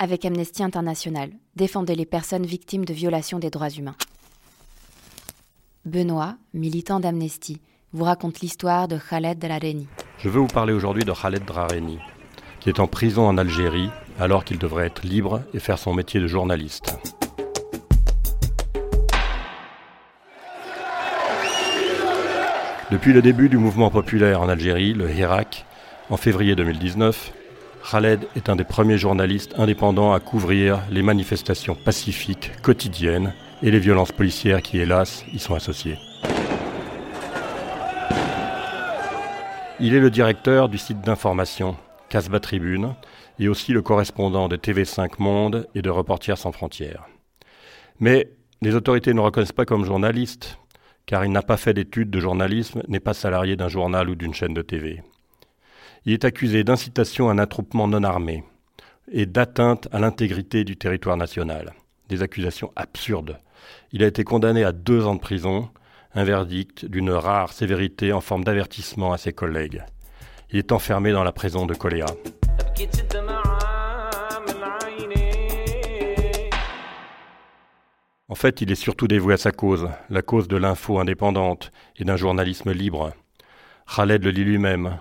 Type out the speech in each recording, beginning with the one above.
Avec Amnesty International, défendez les personnes victimes de violations des droits humains. Benoît, militant d'Amnesty, vous raconte l'histoire de Khaled Drareni. Je veux vous parler aujourd'hui de Khaled Drareni, qui est en prison en Algérie alors qu'il devrait être libre et faire son métier de journaliste. Depuis le début du mouvement populaire en Algérie, le Hirak, en février 2019, Khaled est un des premiers journalistes indépendants à couvrir les manifestations pacifiques quotidiennes et les violences policières qui, hélas, y sont associées. Il est le directeur du site d'information Casbah Tribune et aussi le correspondant de TV5 Monde et de Reporters sans frontières. Mais les autorités ne le reconnaissent pas comme journaliste car il n'a pas fait d'études de journalisme, n'est pas salarié d'un journal ou d'une chaîne de TV. Il est accusé d'incitation à un attroupement non armé et d'atteinte à l'intégrité du territoire national. Des accusations absurdes. Il a été condamné à deux ans de prison, un verdict d'une rare sévérité en forme d'avertissement à ses collègues. Il est enfermé dans la prison de Coléa. En fait, il est surtout dévoué à sa cause, la cause de l'info indépendante et d'un journalisme libre. Khaled le dit lui-même.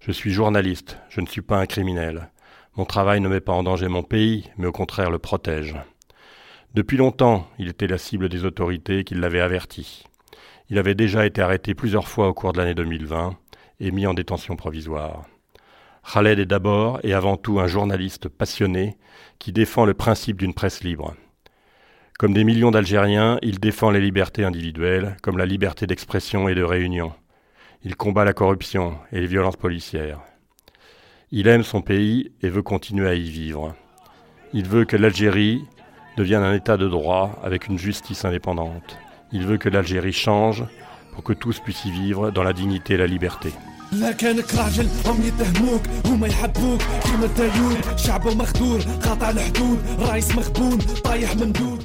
Je suis journaliste, je ne suis pas un criminel. Mon travail ne met pas en danger mon pays, mais au contraire le protège. Depuis longtemps, il était la cible des autorités qui l'avaient averti. Il avait déjà été arrêté plusieurs fois au cours de l'année 2020 et mis en détention provisoire. Khaled est d'abord et avant tout un journaliste passionné qui défend le principe d'une presse libre. Comme des millions d'Algériens, il défend les libertés individuelles, comme la liberté d'expression et de réunion. Il combat la corruption et les violences policières. Il aime son pays et veut continuer à y vivre. Il veut que l'Algérie devienne un État de droit avec une justice indépendante. Il veut que l'Algérie change pour que tous puissent y vivre dans la dignité et la liberté.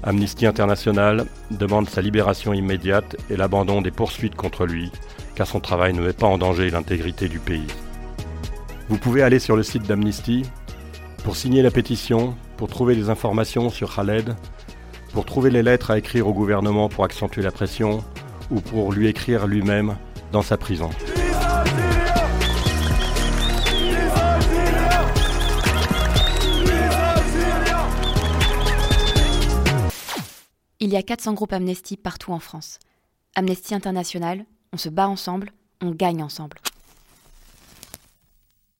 Amnesty International demande sa libération immédiate et l'abandon des poursuites contre lui, car son travail ne met pas en danger l'intégrité du pays. Vous pouvez aller sur le site d'Amnesty pour signer la pétition, pour trouver des informations sur Khaled, pour trouver les lettres à écrire au gouvernement pour accentuer la pression, ou pour lui écrire lui-même dans sa prison. Il y a 400 groupes Amnesty partout en France. Amnesty International, on se bat ensemble, on gagne ensemble.